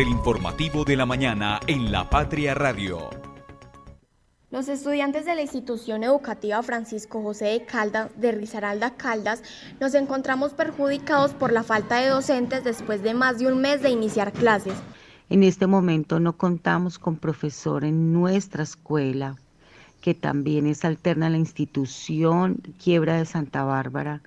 del informativo de la mañana en La Patria Radio. Los estudiantes de la institución educativa Francisco José de Caldas de Risaralda Caldas nos encontramos perjudicados por la falta de docentes después de más de un mes de iniciar clases. En este momento no contamos con profesor en nuestra escuela, que también es alterna a la institución Quiebra de Santa Bárbara.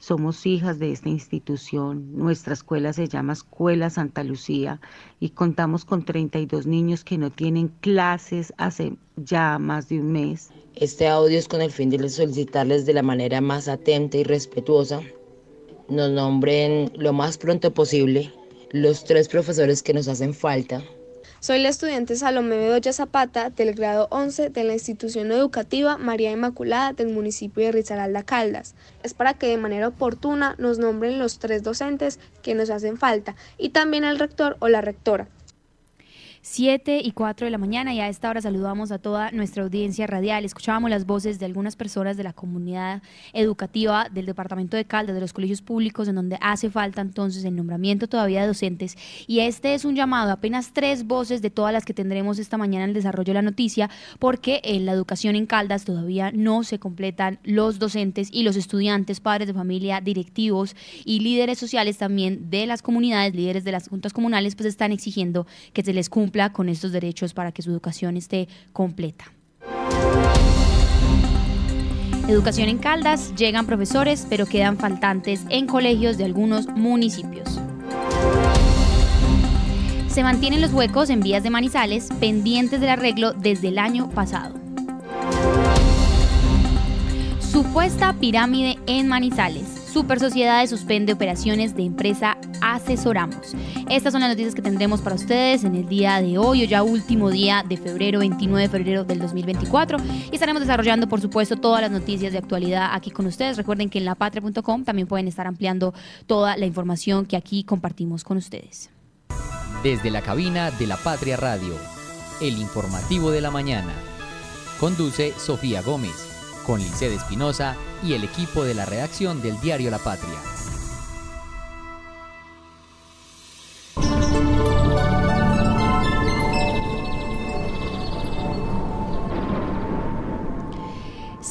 Somos hijas de esta institución. Nuestra escuela se llama Escuela Santa Lucía y contamos con 32 niños que no tienen clases hace ya más de un mes. Este audio es con el fin de solicitarles de la manera más atenta y respetuosa nos nombren lo más pronto posible los tres profesores que nos hacen falta soy la estudiante Salomé Bedoya Zapata del grado 11 de la institución educativa María Inmaculada del municipio de Risaralda Caldas. Es para que de manera oportuna nos nombren los tres docentes que nos hacen falta y también al rector o la rectora. 7 y 4 de la mañana y a esta hora saludamos a toda nuestra audiencia radial. Escuchábamos las voces de algunas personas de la comunidad educativa del departamento de Caldas, de los colegios públicos, en donde hace falta entonces el nombramiento todavía de docentes. Y este es un llamado, apenas tres voces de todas las que tendremos esta mañana en el desarrollo de la noticia, porque en la educación en Caldas todavía no se completan los docentes y los estudiantes, padres de familia, directivos y líderes sociales también de las comunidades, líderes de las juntas comunales, pues están exigiendo que se les cumpla con estos derechos para que su educación esté completa. Educación en Caldas, llegan profesores, pero quedan faltantes en colegios de algunos municipios. Se mantienen los huecos en vías de Manizales pendientes del arreglo desde el año pasado. Supuesta pirámide en Manizales. Super Sociedades suspende operaciones de empresa Asesoramos. Estas son las noticias que tendremos para ustedes en el día de hoy, o ya último día de febrero, 29 de febrero del 2024. Y estaremos desarrollando, por supuesto, todas las noticias de actualidad aquí con ustedes. Recuerden que en lapatria.com también pueden estar ampliando toda la información que aquí compartimos con ustedes. Desde la cabina de la Patria Radio, el informativo de la mañana. Conduce Sofía Gómez con Lice Espinosa y el equipo de la redacción del diario La Patria.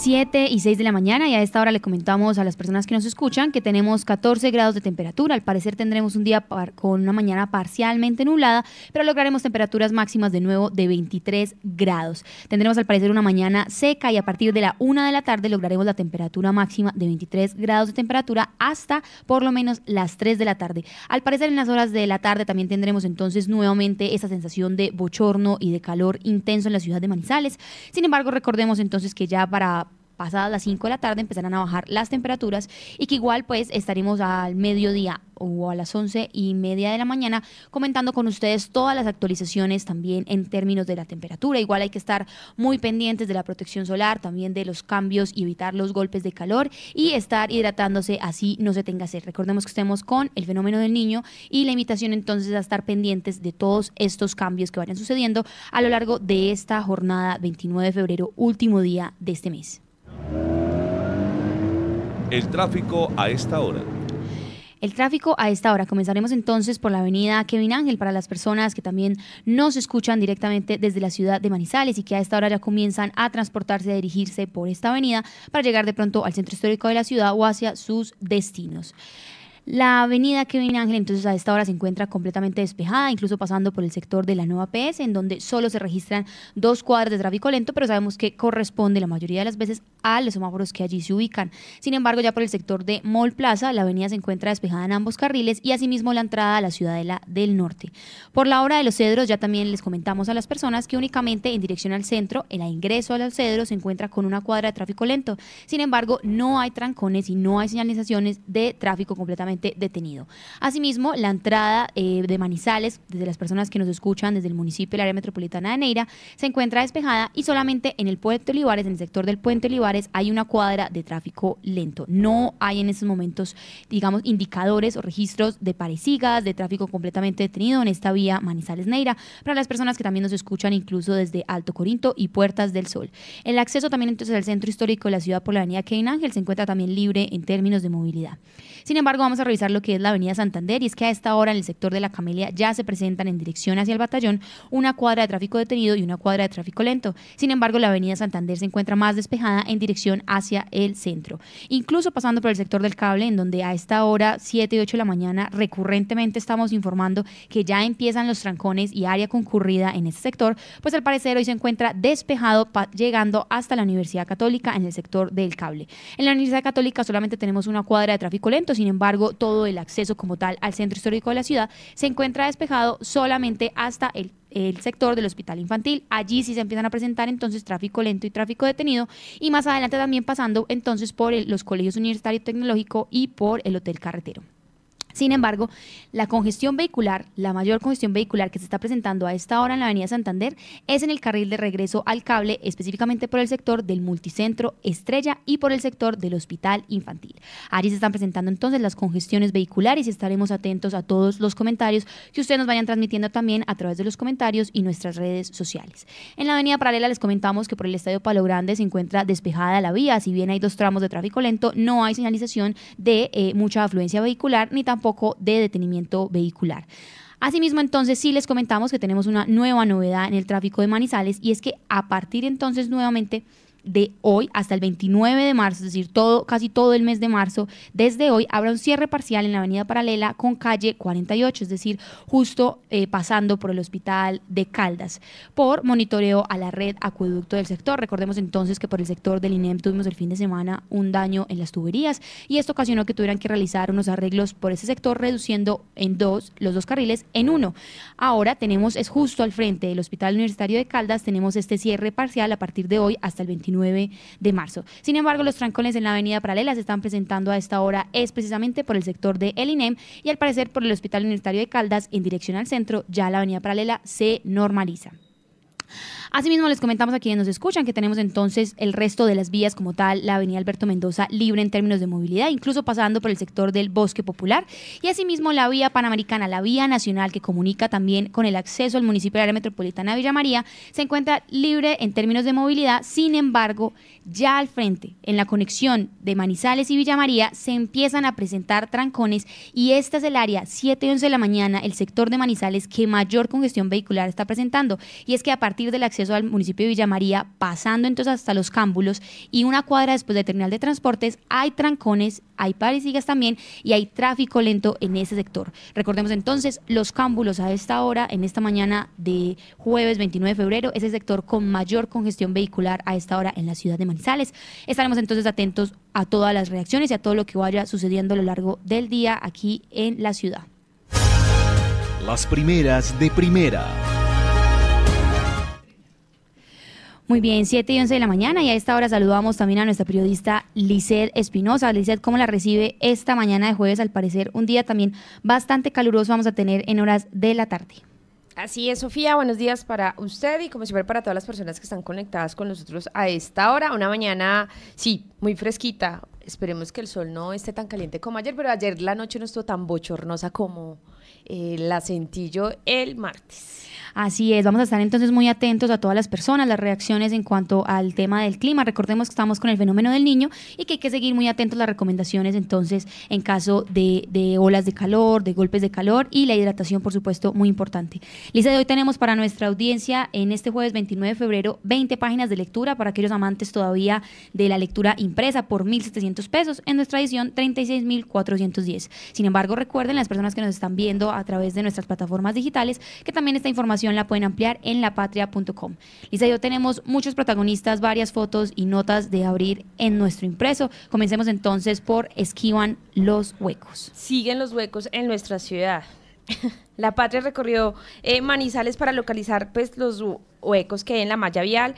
7 y 6 de la mañana y a esta hora le comentamos a las personas que nos escuchan que tenemos 14 grados de temperatura. Al parecer tendremos un día con una mañana parcialmente nublada, pero lograremos temperaturas máximas de nuevo de 23 grados. Tendremos al parecer una mañana seca y a partir de la 1 de la tarde lograremos la temperatura máxima de 23 grados de temperatura hasta por lo menos las 3 de la tarde. Al parecer en las horas de la tarde también tendremos entonces nuevamente esa sensación de bochorno y de calor intenso en la ciudad de Manizales. Sin embargo, recordemos entonces que ya para pasadas las 5 de la tarde empezarán a bajar las temperaturas y que igual pues estaremos al mediodía o a las 11 y media de la mañana comentando con ustedes todas las actualizaciones también en términos de la temperatura. Igual hay que estar muy pendientes de la protección solar, también de los cambios y evitar los golpes de calor y estar hidratándose así no se tenga sed. Recordemos que estemos con el fenómeno del niño y la invitación entonces a estar pendientes de todos estos cambios que vayan sucediendo a lo largo de esta jornada 29 de febrero, último día de este mes. El tráfico a esta hora. El tráfico a esta hora. Comenzaremos entonces por la avenida Kevin Ángel para las personas que también nos escuchan directamente desde la ciudad de Manizales y que a esta hora ya comienzan a transportarse, a dirigirse por esta avenida para llegar de pronto al centro histórico de la ciudad o hacia sus destinos. La avenida Kevin Ángel entonces a esta hora se encuentra completamente despejada, incluso pasando por el sector de la nueva PS, en donde solo se registran dos cuadras de tráfico lento, pero sabemos que corresponde la mayoría de las veces a los semáforos que allí se ubican. Sin embargo, ya por el sector de Mall Plaza, la avenida se encuentra despejada en ambos carriles y asimismo la entrada a la Ciudadela del Norte. Por la hora de los cedros, ya también les comentamos a las personas que únicamente en dirección al centro, el ingreso a los cedros se encuentra con una cuadra de tráfico lento. Sin embargo, no hay trancones y no hay señalizaciones de tráfico completamente detenido. Asimismo, la entrada eh, de Manizales, desde las personas que nos escuchan desde el municipio del área metropolitana de Neira, se encuentra despejada y solamente en el puente Olivares, en el sector del puente Olivares, hay una cuadra de tráfico lento. No hay en estos momentos, digamos, indicadores o registros de parecigas, de tráfico completamente detenido en esta vía Manizales-Neira, para las personas que también nos escuchan incluso desde Alto Corinto y Puertas del Sol. El acceso también entonces al centro histórico de la ciudad por la avenida Ángel se encuentra también libre en términos de movilidad. Sin embargo, vamos a revisar lo que es la avenida Santander y es que a esta hora en el sector de la Camelia ya se presentan en dirección hacia el batallón una cuadra de tráfico detenido y una cuadra de tráfico lento. Sin embargo, la avenida Santander se encuentra más despejada en dirección hacia el centro. Incluso pasando por el sector del cable, en donde a esta hora, 7 y 8 de la mañana, recurrentemente estamos informando que ya empiezan los trancones y área concurrida en este sector, pues al parecer hoy se encuentra despejado llegando hasta la Universidad Católica en el sector del cable. En la Universidad Católica solamente tenemos una cuadra de tráfico lento, sin embargo, todo el acceso como tal al centro histórico de la ciudad se encuentra despejado solamente hasta el el sector del hospital infantil. Allí sí se empiezan a presentar entonces tráfico lento y tráfico detenido y más adelante también pasando entonces por los colegios universitario tecnológico y por el hotel carretero. Sin embargo, la congestión vehicular, la mayor congestión vehicular que se está presentando a esta hora en la Avenida Santander es en el carril de regreso al cable, específicamente por el sector del multicentro Estrella y por el sector del Hospital Infantil. Allí se están presentando entonces las congestiones vehiculares y estaremos atentos a todos los comentarios que ustedes nos vayan transmitiendo también a través de los comentarios y nuestras redes sociales. En la Avenida Paralela les comentamos que por el Estadio Palo Grande se encuentra despejada la vía, si bien hay dos tramos de tráfico lento, no hay señalización de eh, mucha afluencia vehicular ni tampoco poco de detenimiento vehicular. Asimismo, entonces sí les comentamos que tenemos una nueva novedad en el tráfico de Manizales y es que a partir entonces nuevamente de hoy hasta el 29 de marzo, es decir, todo, casi todo el mes de marzo, desde hoy habrá un cierre parcial en la avenida paralela con calle 48, es decir, justo eh, pasando por el hospital de Caldas, por monitoreo a la red acueducto del sector. Recordemos entonces que por el sector del INEM tuvimos el fin de semana un daño en las tuberías y esto ocasionó que tuvieran que realizar unos arreglos por ese sector, reduciendo en dos los dos carriles en uno. Ahora tenemos, es justo al frente del Hospital Universitario de Caldas, tenemos este cierre parcial a partir de hoy hasta el 29 de marzo. Sin embargo, los trancones en la avenida paralela se están presentando a esta hora es precisamente por el sector de El INEM y al parecer por el Hospital Universitario de Caldas en dirección al centro, ya la avenida paralela se normaliza. Asimismo, les comentamos a quienes nos escuchan que tenemos entonces el resto de las vías como tal, la avenida Alberto Mendoza libre en términos de movilidad, incluso pasando por el sector del bosque popular, y asimismo la vía panamericana, la vía nacional que comunica también con el acceso al municipio de la metropolitana de Villa María, se encuentra libre en términos de movilidad, sin embargo, ya al frente, en la conexión de Manizales y Villa María, se empiezan a presentar trancones y este es el área 7 y 11 de la mañana, el sector de Manizales que mayor congestión vehicular está presentando, y es que a partir del acceso acceso al municipio de Villa María, pasando entonces hasta los cámbulos y una cuadra después del terminal de transportes, hay trancones, hay parisigas también y hay tráfico lento en ese sector. Recordemos entonces, los cámbulos a esta hora, en esta mañana de jueves 29 de febrero, es el sector con mayor congestión vehicular a esta hora en la ciudad de Manizales. Estaremos entonces atentos a todas las reacciones y a todo lo que vaya sucediendo a lo largo del día aquí en la ciudad. Las primeras de primera. Muy bien, 7 y 11 de la mañana y a esta hora saludamos también a nuestra periodista Lizeth Espinosa. Lizeth, ¿cómo la recibe esta mañana de jueves? Al parecer un día también bastante caluroso vamos a tener en horas de la tarde. Así es, Sofía. Buenos días para usted y como siempre para todas las personas que están conectadas con nosotros a esta hora. Una mañana, sí, muy fresquita. Esperemos que el sol no esté tan caliente como ayer, pero ayer la noche no estuvo tan bochornosa como eh, la sentí yo el martes. Así es, vamos a estar entonces muy atentos a todas las personas, las reacciones en cuanto al tema del clima. Recordemos que estamos con el fenómeno del niño y que hay que seguir muy atentos las recomendaciones entonces en caso de, de olas de calor, de golpes de calor y la hidratación, por supuesto, muy importante. Lisa, de hoy tenemos para nuestra audiencia en este jueves 29 de febrero 20 páginas de lectura para aquellos amantes todavía de la lectura impresa por 1.700 pesos. En nuestra edición 36.410. Sin embargo, recuerden las personas que nos están viendo a través de nuestras plataformas digitales que también esta información la pueden ampliar en lapatria.com. Lisa y yo tenemos muchos protagonistas, varias fotos y notas de abrir en nuestro impreso. Comencemos entonces por Esquivan los huecos. Siguen los huecos en nuestra ciudad. La Patria recorrió eh, Manizales para localizar pues, los huecos que hay en la malla vial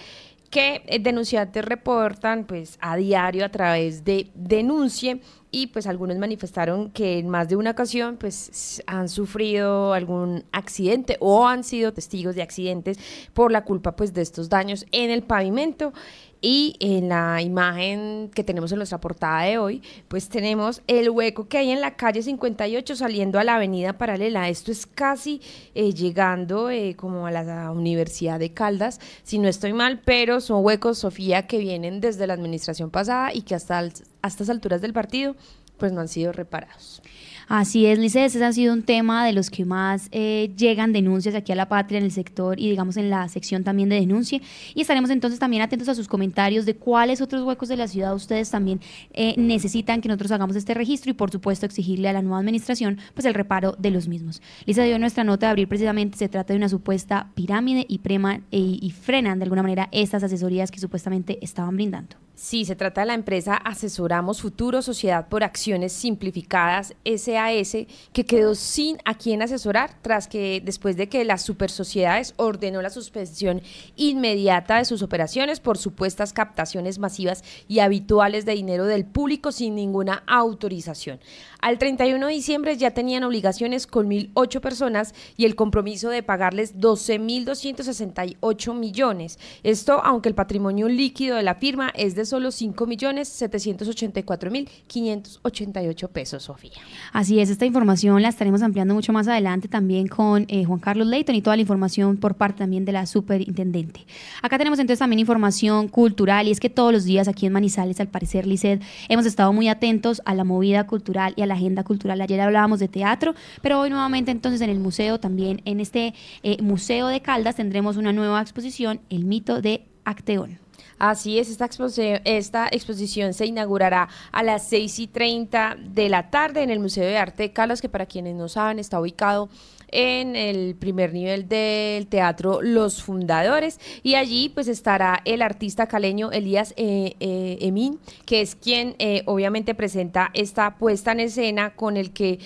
que eh, denunciantes reportan pues a diario a través de denuncie y pues algunos manifestaron que en más de una ocasión pues han sufrido algún accidente o han sido testigos de accidentes por la culpa pues de estos daños en el pavimento y en la imagen que tenemos en nuestra portada de hoy, pues tenemos el hueco que hay en la calle 58 saliendo a la avenida paralela. Esto es casi eh, llegando eh, como a la Universidad de Caldas, si no estoy mal, pero son huecos, Sofía, que vienen desde la administración pasada y que hasta, hasta estas alturas del partido pues no han sido reparados. Así es, Lice, ese ha sido un tema de los que más eh, llegan denuncias aquí a la patria en el sector y digamos en la sección también de denuncia. Y estaremos entonces también atentos a sus comentarios de cuáles otros huecos de la ciudad ustedes también eh, necesitan que nosotros hagamos este registro y por supuesto exigirle a la nueva administración pues el reparo de los mismos. Lisa dio nuestra nota de abril precisamente, se trata de una supuesta pirámide y, prema, eh, y frenan de alguna manera estas asesorías que supuestamente estaban brindando. Sí, se trata de la empresa Asesoramos Futuro Sociedad por Acciones Simplificadas SAS, que quedó sin a quién asesorar tras que después de que las supersociedades ordenó la suspensión inmediata de sus operaciones por supuestas captaciones masivas y habituales de dinero del público sin ninguna autorización. Al 31 de diciembre ya tenían obligaciones con 1.008 personas y el compromiso de pagarles 12.268 millones. Esto aunque el patrimonio líquido de la firma es de solo 5.784.588 pesos, Sofía. Así es, esta información la estaremos ampliando mucho más adelante también con eh, Juan Carlos Leighton y toda la información por parte también de la superintendente. Acá tenemos entonces también información cultural y es que todos los días aquí en Manizales, al parecer, Liced, hemos estado muy atentos a la movida cultural y a la agenda cultural. Ayer hablábamos de teatro, pero hoy nuevamente entonces en el museo, también en este eh, Museo de Caldas, tendremos una nueva exposición, El mito de Acteón. Así es, esta exposición, esta exposición se inaugurará a las 6 y 30 de la tarde en el Museo de Arte de Caldas, que para quienes no saben está ubicado en el primer nivel del teatro Los Fundadores y allí pues estará el artista caleño Elías eh, eh, Emín, que es quien eh, obviamente presenta esta puesta en escena con el que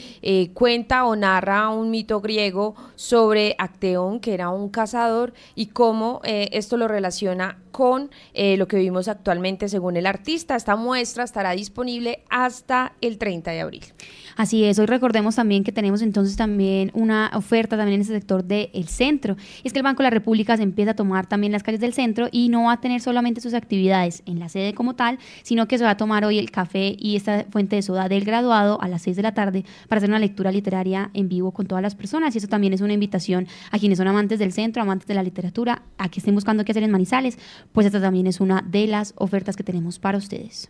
cuenta o narra un mito griego sobre Acteón, que era un cazador, y cómo esto lo relaciona con lo que vivimos actualmente según el artista. Esta muestra estará disponible hasta el 30 de abril. Así es, hoy recordemos también que tenemos entonces también una oferta también en ese sector del centro. Y es que el Banco de la República se empieza a tomar también las calles del centro y no va a tener solamente sus actividades en la sede como tal, sino que se va a tomar hoy el café y esta fuente de soda del graduado a las 6 de la tarde para hacer una lectura literaria en vivo con todas las personas. Y eso también es una invitación a quienes son amantes del centro, amantes de la literatura, a que estén buscando qué hacer en Manizales, pues esta también es una de las ofertas que tenemos para ustedes.